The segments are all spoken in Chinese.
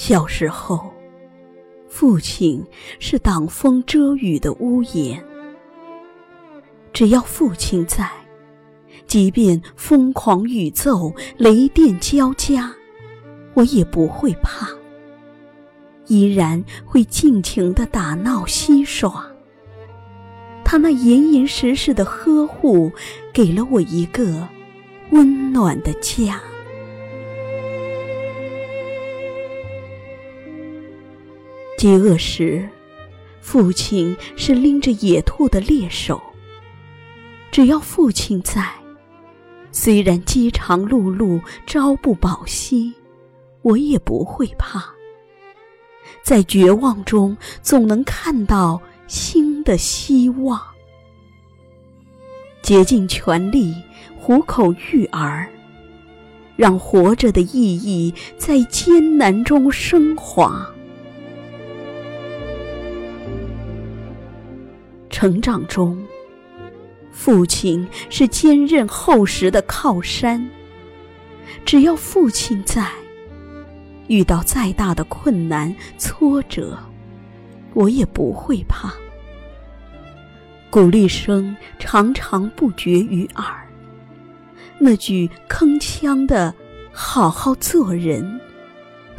小时候，父亲是挡风遮雨的屋檐。只要父亲在，即便疯狂雨骤、雷电交加，我也不会怕，依然会尽情的打闹嬉耍。他那严严实实的呵护，给了我一个温暖的家。饥饿时，父亲是拎着野兔的猎手。只要父亲在，虽然饥肠辘辘、朝不保夕，我也不会怕。在绝望中，总能看到新的希望。竭尽全力，虎口育儿，让活着的意义在艰难中升华。成长中，父亲是坚韧厚实的靠山。只要父亲在，遇到再大的困难挫折，我也不会怕。鼓励声常常不绝于耳，那句铿锵的“好好做人”，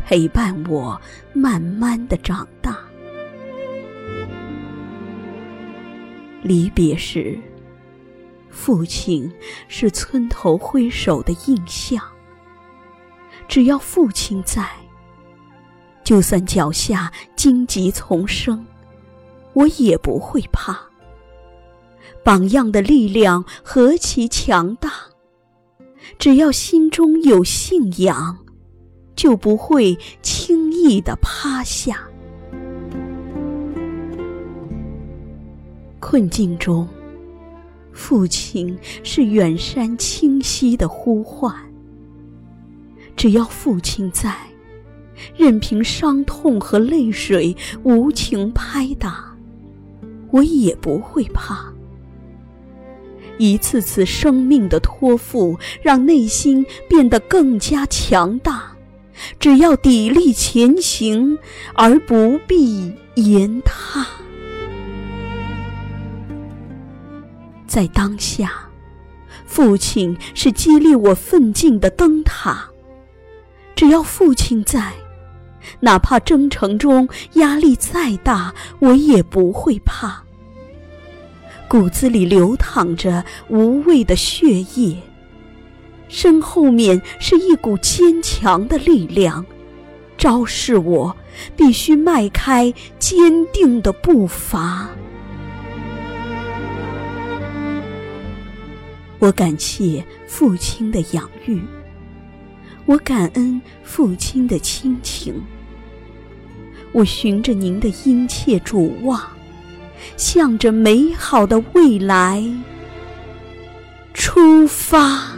陪伴我慢慢的长大。离别时，父亲是村头挥手的印象。只要父亲在，就算脚下荆棘丛生，我也不会怕。榜样的力量何其强大！只要心中有信仰，就不会轻易的趴下。困境中，父亲是远山清晰的呼唤。只要父亲在，任凭伤痛和泪水无情拍打，我也不会怕。一次次生命的托付，让内心变得更加强大。只要砥砺前行，而不必言他。在当下，父亲是激励我奋进的灯塔。只要父亲在，哪怕征程中压力再大，我也不会怕。骨子里流淌着无畏的血液，身后面是一股坚强的力量，昭示我必须迈开坚定的步伐。我感谢父亲的养育，我感恩父亲的亲情。我循着您的殷切嘱望，向着美好的未来出发。